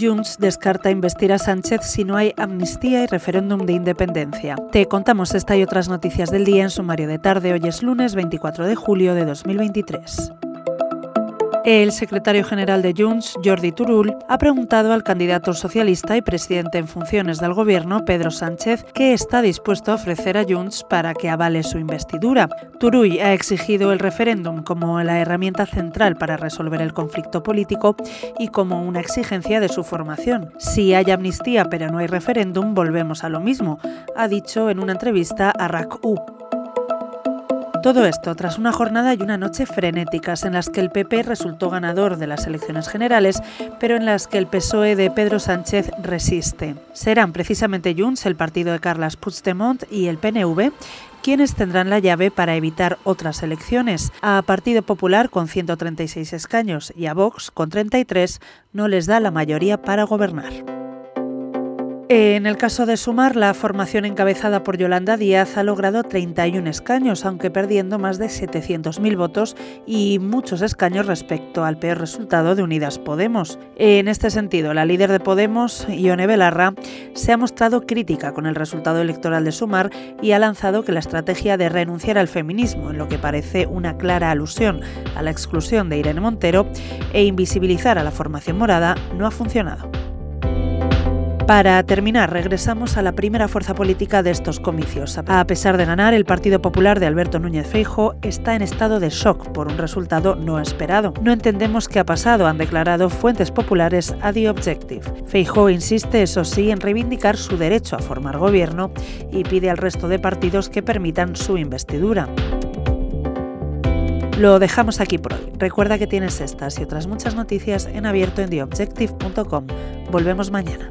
Junts descarta investir a Sánchez si no hay amnistía y referéndum de independencia. Te contamos esta y otras noticias del día en sumario de tarde. Hoy es lunes 24 de julio de 2023. El secretario general de Junts, Jordi Turul, ha preguntado al candidato socialista y presidente en funciones del gobierno, Pedro Sánchez, qué está dispuesto a ofrecer a Junts para que avale su investidura. Turull ha exigido el referéndum como la herramienta central para resolver el conflicto político y como una exigencia de su formación. Si hay amnistía pero no hay referéndum, volvemos a lo mismo, ha dicho en una entrevista a RAC-U. Todo esto tras una jornada y una noche frenéticas en las que el PP resultó ganador de las elecciones generales, pero en las que el PSOE de Pedro Sánchez resiste. Serán precisamente Junts, el partido de Carles Puigdemont y el PNV quienes tendrán la llave para evitar otras elecciones. A Partido Popular con 136 escaños y a Vox con 33 no les da la mayoría para gobernar. En el caso de Sumar, la formación encabezada por Yolanda Díaz ha logrado 31 escaños, aunque perdiendo más de 700.000 votos y muchos escaños respecto al peor resultado de Unidas Podemos. En este sentido, la líder de Podemos, Ione Belarra, se ha mostrado crítica con el resultado electoral de Sumar y ha lanzado que la estrategia de renunciar al feminismo, en lo que parece una clara alusión a la exclusión de Irene Montero, e invisibilizar a la formación morada, no ha funcionado. Para terminar, regresamos a la primera fuerza política de estos comicios. A pesar de ganar, el Partido Popular de Alberto Núñez Feijo está en estado de shock por un resultado no esperado. No entendemos qué ha pasado, han declarado fuentes populares a The Objective. Feijo insiste, eso sí, en reivindicar su derecho a formar gobierno y pide al resto de partidos que permitan su investidura. Lo dejamos aquí por hoy. Recuerda que tienes estas y otras muchas noticias en abierto en theobjective.com. Volvemos mañana.